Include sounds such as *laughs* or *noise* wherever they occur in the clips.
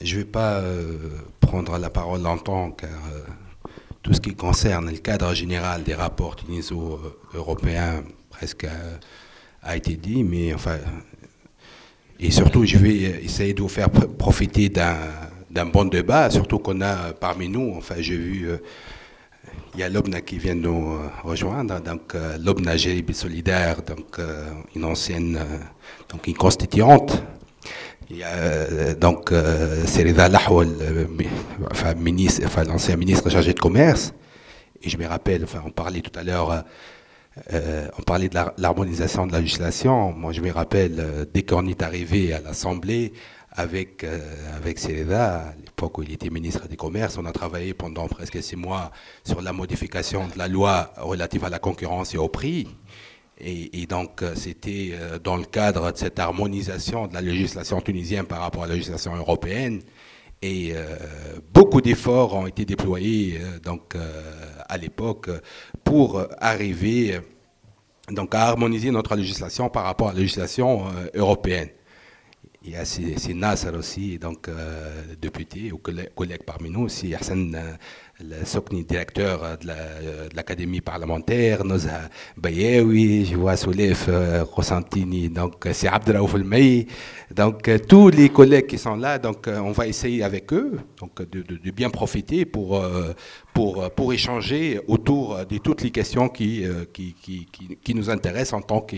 je ne vais pas prendre la parole longtemps car tout ce qui concerne le cadre général des rapports tuniso-européens presque a, été dit, mais enfin, et surtout je vais essayer de vous faire profiter d'un bon débat, surtout qu'on a parmi nous, enfin j'ai vu, euh, il y a l'OBNA qui vient nous euh, rejoindre, donc euh, l'OBNA Solidaire, donc une ancienne, donc une constituante. Il y a donc Serida Lahwal, enfin, ministre, enfin, l'ancien ministre chargé de commerce. Et je me rappelle, enfin, on parlait tout à l'heure euh, on parlait de l'harmonisation de la législation. Moi, je me rappelle, euh, dès qu'on est arrivé à l'Assemblée avec, euh, avec à l'époque où il était ministre du Commerce, on a travaillé pendant presque six mois sur la modification de la loi relative à la concurrence et au prix. Et, donc, c'était dans le cadre de cette harmonisation de la législation tunisienne par rapport à la législation européenne. Et beaucoup d'efforts ont été déployés à l'époque pour arriver donc, à harmoniser notre législation par rapport à la législation euh, européenne. Il y a ces Nasser aussi, donc euh, député ou collègue, parmi nous aussi, Hassan euh, le Sokni, directeur de l'Académie parlementaire, Noza Bayewi, je vois Soulef Rosantini, donc c'est Abdraouf El donc tous les collègues qui sont là, donc on va essayer avec eux donc, de, bien profiter pour, pour, pour échanger autour de toutes les questions qui, qui, qui, qui nous intéressent en tant que,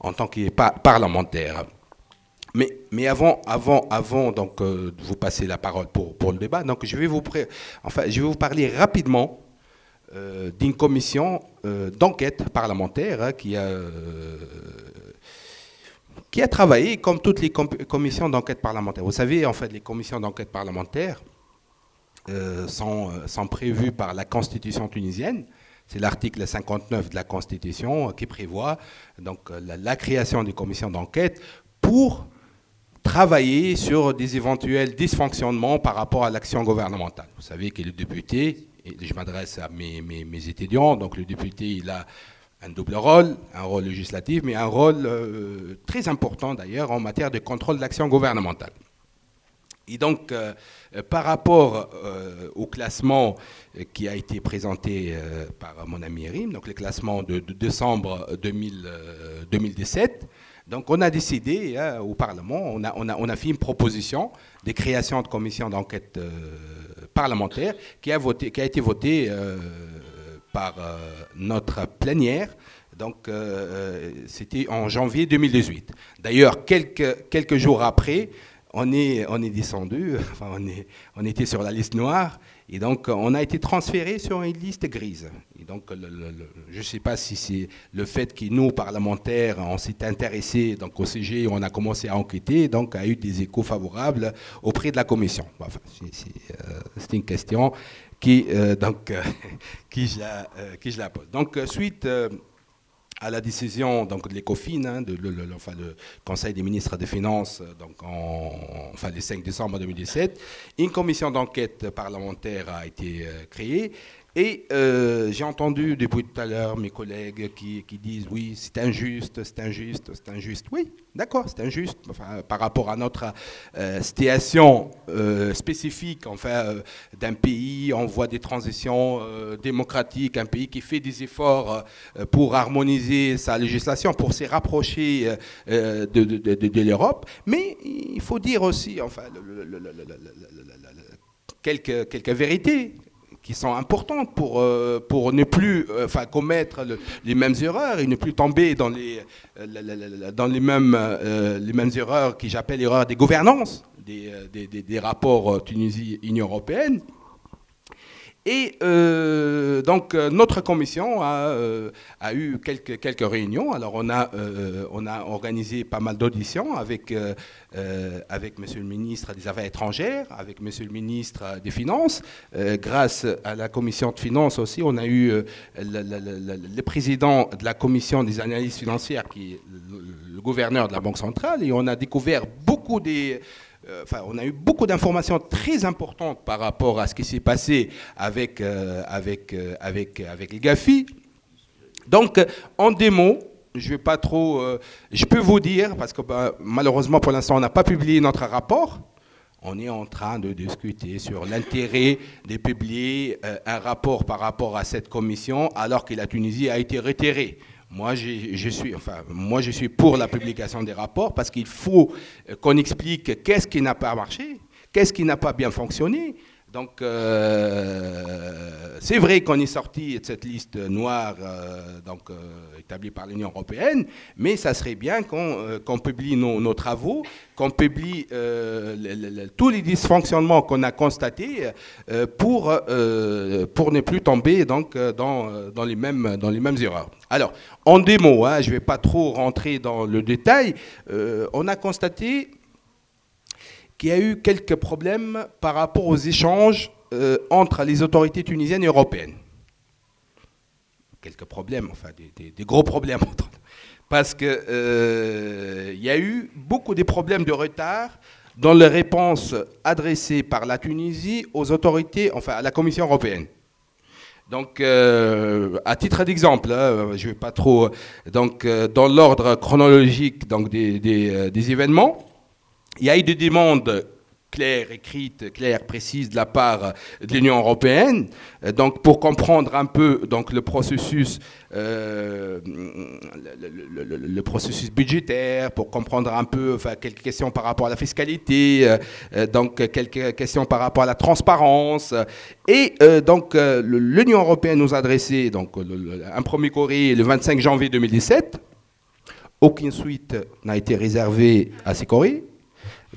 en tant que parlementaire. Mais, avant, avant, avant donc, euh, de vous passer la parole pour, pour le débat, donc, je, vais vous enfin, je vais vous parler rapidement euh, d'une commission euh, d'enquête parlementaire hein, qui, a, qui a travaillé comme toutes les commissions d'enquête parlementaire. Vous savez, en fait, les commissions d'enquête parlementaire sont, sont prévues par la Constitution tunisienne. C'est l'article 59 de la Constitution qui prévoit donc, la, la création des commissions d'enquête pour travailler sur des éventuels dysfonctionnements par rapport à l'action gouvernementale. Vous savez que le député, et je m'adresse à mes, mes, étudiants, donc le député, il a un double rôle, un rôle législatif, mais un rôle euh, très important d'ailleurs en matière de contrôle de l'action gouvernementale. Et donc, euh, par rapport euh, au classement qui a été présenté par mon ami Erim, donc le classement de, décembre 2017, donc on a décidé hein, au Parlement, on a, on, a, on a, fait une proposition de création de commission d'enquête euh, parlementaire qui a, voté, qui a été votée euh, par euh, notre plénière. Donc c'était en janvier 2018. D'ailleurs, quelques, quelques jours après, on est, on est descendu, *laughs* enfin, on, est, on était sur la liste noire et donc, on a été transféré sur une liste grise. Et donc, je ne sais pas si c'est le fait que nous, parlementaires, on s'est intéressés donc, au CG, on a commencé à enquêter, donc a eu des échos favorables auprès de la commission. Enfin, euh, c'est une question qui, euh, donc, *laughs* je la, euh, qui je la pose. Donc, suite à la décision donc, de l'ECOFIN, hein, de, le, enfin, le, Conseil des ministres des Finances, euh, donc en, enfin, le 5 décembre 2017, une commission d'enquête parlementaire a été euh, créée et euh, j'ai entendu depuis tout à l'heure mes collègues qui, disent oui, c'est injuste, c'est injuste, c'est injuste. Oui, d'accord, c'est injuste. par rapport à notre euh, situation euh, spécifique enfin, d'un pays, on voit des transitions démocratiques, un pays qui fait des efforts pour harmoniser sa législation, pour se rapprocher de, l'Europe. Mais il faut dire aussi enfin, quelques, quelques vérités qui sont importantes pour, euh, ne plus euh, commettre les mêmes erreurs et ne plus tomber dans les, euh, dans les, mêmes, les mêmes erreurs que j'appelle erreurs des gouvernances, des, des, des rapports Tunisie-Union européenne. Et euh, donc euh, notre commission a, euh, eu quelques, réunions. Alors on a, organisé pas mal d'auditions avec, avec Monsieur le ministre des Affaires étrangères, avec Monsieur le ministre des Finances. grâce à la commission de finances aussi, on a eu le, président de la commission des analyses financières, qui est le gouverneur de la Banque centrale, et on a découvert beaucoup des euh, on a eu beaucoup d'informations très importantes par rapport à ce qui s'est passé avec, euh, avec, euh, avec, GAFI. Donc, en démo, je vais pas trop. je peux vous dire, parce que bah, malheureusement pour l'instant, on n'a pas publié notre rapport. on est en train de discuter sur l'intérêt de publier un rapport par rapport à cette commission alors que la Tunisie a été retirée. Moi je, suis, suis pour la publication des rapports parce qu'il faut euh, qu'on explique qu'est-ce qui n'a pas marché, qu'est-ce qui n'a pas bien fonctionné, donc, euh, c'est vrai qu'on est sorti de cette liste noire euh, donc, euh, établie par l'Union européenne, mais ça serait bien qu'on publie nos, travaux, qu'on publie tous les dysfonctionnements qu'on a constatés pour, pour ne plus tomber donc, dans, dans, les mêmes, dans les mêmes erreurs. Alors, en deux mots, hein, je ne vais pas trop rentrer dans le détail, on a constaté qu'il y a eu quelques problèmes par rapport aux échanges euh, entre les autorités tunisiennes et européennes. Quelques problèmes, enfin des, gros problèmes *laughs* entre parce qu'il euh, y a eu beaucoup de problèmes de retard dans les réponses adressées par la Tunisie aux autorités, enfin à la Commission européenne. Donc, euh, à titre d'exemple, hein, je ne vais pas trop, donc dans l'ordre chronologique des événements, il y a eu des demandes claires, écrites, claires, précises de la part de l'Union européenne. Euh, donc, pour comprendre un peu donc, le processus, euh, le, processus budgétaire, pour comprendre un peu enfin, quelques questions par rapport à la fiscalité, euh, donc quelques questions par rapport à la transparence. Et donc, l'Union européenne nous a adressé donc, un premier courrier le 25 janvier 2017. Aucune suite n'a été réservée à ces courriers.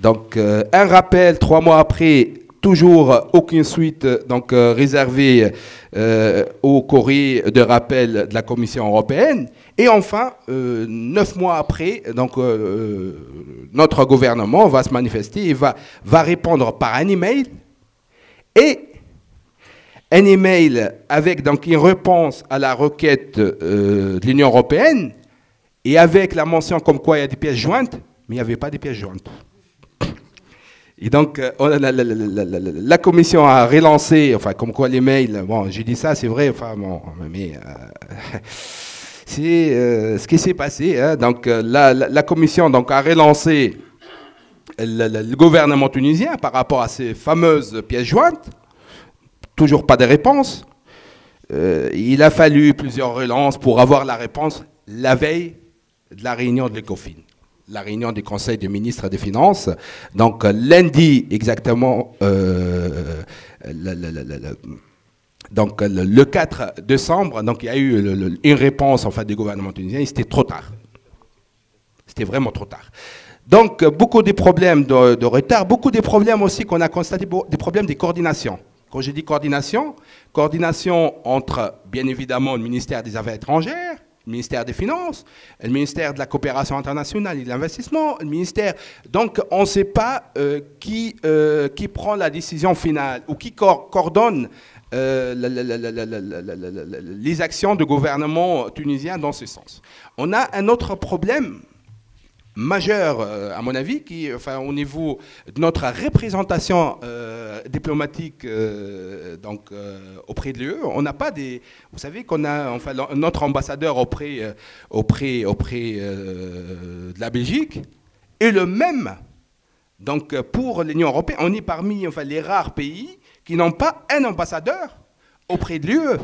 Donc, euh, un rappel trois mois après, toujours aucune suite donc euh, réservée euh, au courrier de rappel de la Commission européenne. Et enfin, neuf mois après, donc notre gouvernement va se manifester et va, va répondre par un email et un email avec donc une réponse à la requête de l'Union européenne et avec la mention comme quoi il y a des pièces jointes, mais il n'y avait pas de pièces jointes. Et donc, euh, la, commission a relancé, enfin, comme quoi les mails, bon, j'ai dit ça, c'est vrai, enfin, bon, mais euh, *laughs* c'est euh, ce qui s'est passé. Hein. donc, la, commission donc, a relancé le, gouvernement tunisien par rapport à ces fameuses pièces jointes. Toujours pas de réponse. il a fallu plusieurs relances pour avoir la réponse la veille de la réunion de l'ECOFIN la réunion du Conseil des ministres des Finances. Donc lundi exactement, euh, le, donc le 4 décembre, donc il y a eu une réponse en fait du gouvernement tunisien. C'était trop tard. C'était vraiment trop tard. Donc beaucoup de problèmes de, retard, beaucoup de problèmes aussi qu'on a constaté, des problèmes de coordination. Quand je dis coordination, coordination entre bien évidemment le ministère des Affaires étrangères, le ministère des Finances, le ministère de la coopération internationale et de l'investissement, le ministère. Donc, on ne sait pas euh, qui, euh, prend la décision finale ou qui coordonne euh, les actions du gouvernement tunisien dans ce sens. On a un autre problème majeur, euh, à mon avis, qui, enfin, au niveau de notre représentation euh, diplomatique euh, donc, auprès de l'UE. On n'a pas des. Vous savez qu'on a enfin, notre ambassadeur auprès, auprès, auprès de la Belgique est le même. Donc, pour l'Union européenne, on est parmi enfin, les rares pays qui n'ont pas un ambassadeur auprès de l'UE.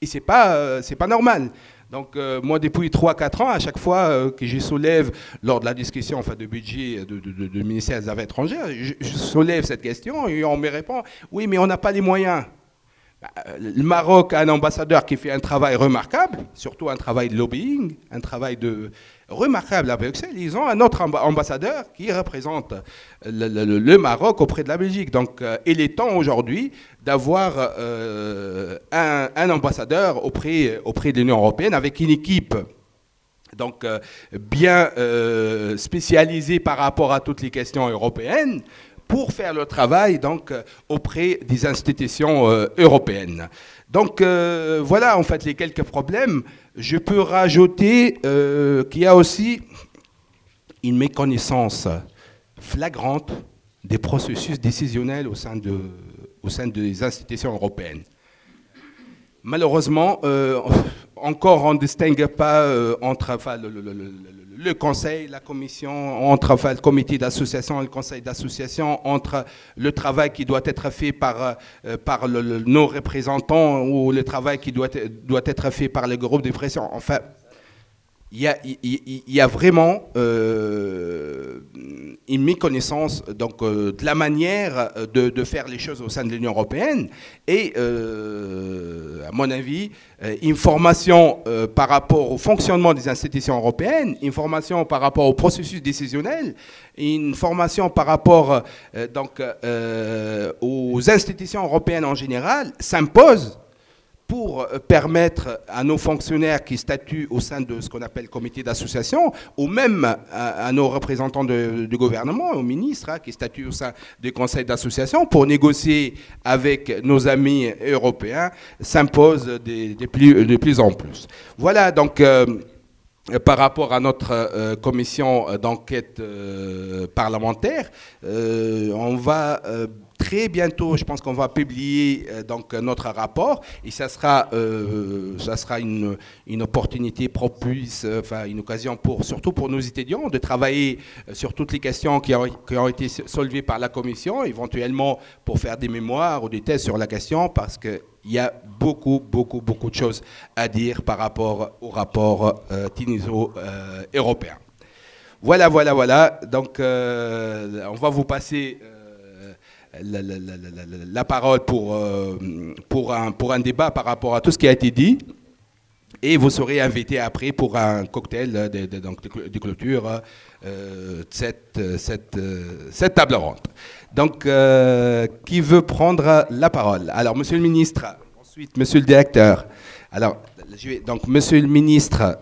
Et ce n'est pas, normal. Donc, euh, moi, depuis 3-4 ans, à chaque fois euh, que je soulève, lors de la discussion enfin, de budget du ministère des Affaires étrangères, je, soulève cette question et on me répond oui, mais on n'a pas les moyens. Bah, le Maroc a un ambassadeur qui fait un travail remarquable, surtout un travail de lobbying, un travail remarquable à Bruxelles. Ils ont un autre ambassadeur qui représente le, Maroc auprès de la Belgique. Donc, euh, il est temps aujourd'hui d'avoir euh, un, ambassadeur auprès, de l'Union européenne avec une équipe euh, bien spécialisée par rapport à toutes les questions européennes pour faire le travail donc auprès des institutions européennes. Donc voilà en fait les quelques problèmes. Je peux rajouter euh, qu'il y a aussi une méconnaissance flagrante des processus décisionnels au sein des institutions européennes. Malheureusement, encore on ne distingue pas entre le, conseil, la commission, entre le comité d'association et le conseil d'association, entre le travail qui doit être fait par, par nos représentants ou le travail qui doit, doit être fait par les groupes de pression. Enfin, il y a, vraiment euh, une méconnaissance donc, euh, de la manière de, faire les choses au sein de l'Union européenne. Et, euh, à mon avis, une formation par rapport au fonctionnement des institutions européennes, une formation par rapport au processus décisionnel, une formation par rapport donc, aux institutions européennes en général s'impose pour euh, permettre à nos fonctionnaires qui statuent au sein de ce qu'on appelle comité d'association, ou même à, nos représentants du gouvernement, aux ministres hein, qui statuent au sein du conseil d'association, pour négocier avec nos amis européens, s'impose de, plus, en plus. Voilà donc. Euh, par rapport à notre euh, commission d'enquête parlementaire, on va très bientôt, je pense qu'on va publier euh, donc notre rapport et ça sera, euh, ça sera une, une opportunité propice, euh, enfin une occasion pour surtout pour nos étudiants de travailler sur toutes les questions qui ont, qui ont été soulevées par la commission, éventuellement pour faire des mémoires ou des thèses sur la question parce que il y a beaucoup, beaucoup, beaucoup de choses à dire par rapport au rapport euh, européen Voilà, voilà, voilà. Donc, on va vous passer la, parole pour, euh, pour, un, pour un débat par rapport à tout ce qui a été dit. Et vous serez invité après pour un cocktail de, de, donc de clôture euh, cette, cette, cette, table ronde. Donc, euh, qui veut prendre la parole? Alors, monsieur le ministre, ensuite, monsieur le directeur. Alors, donc, monsieur le ministre,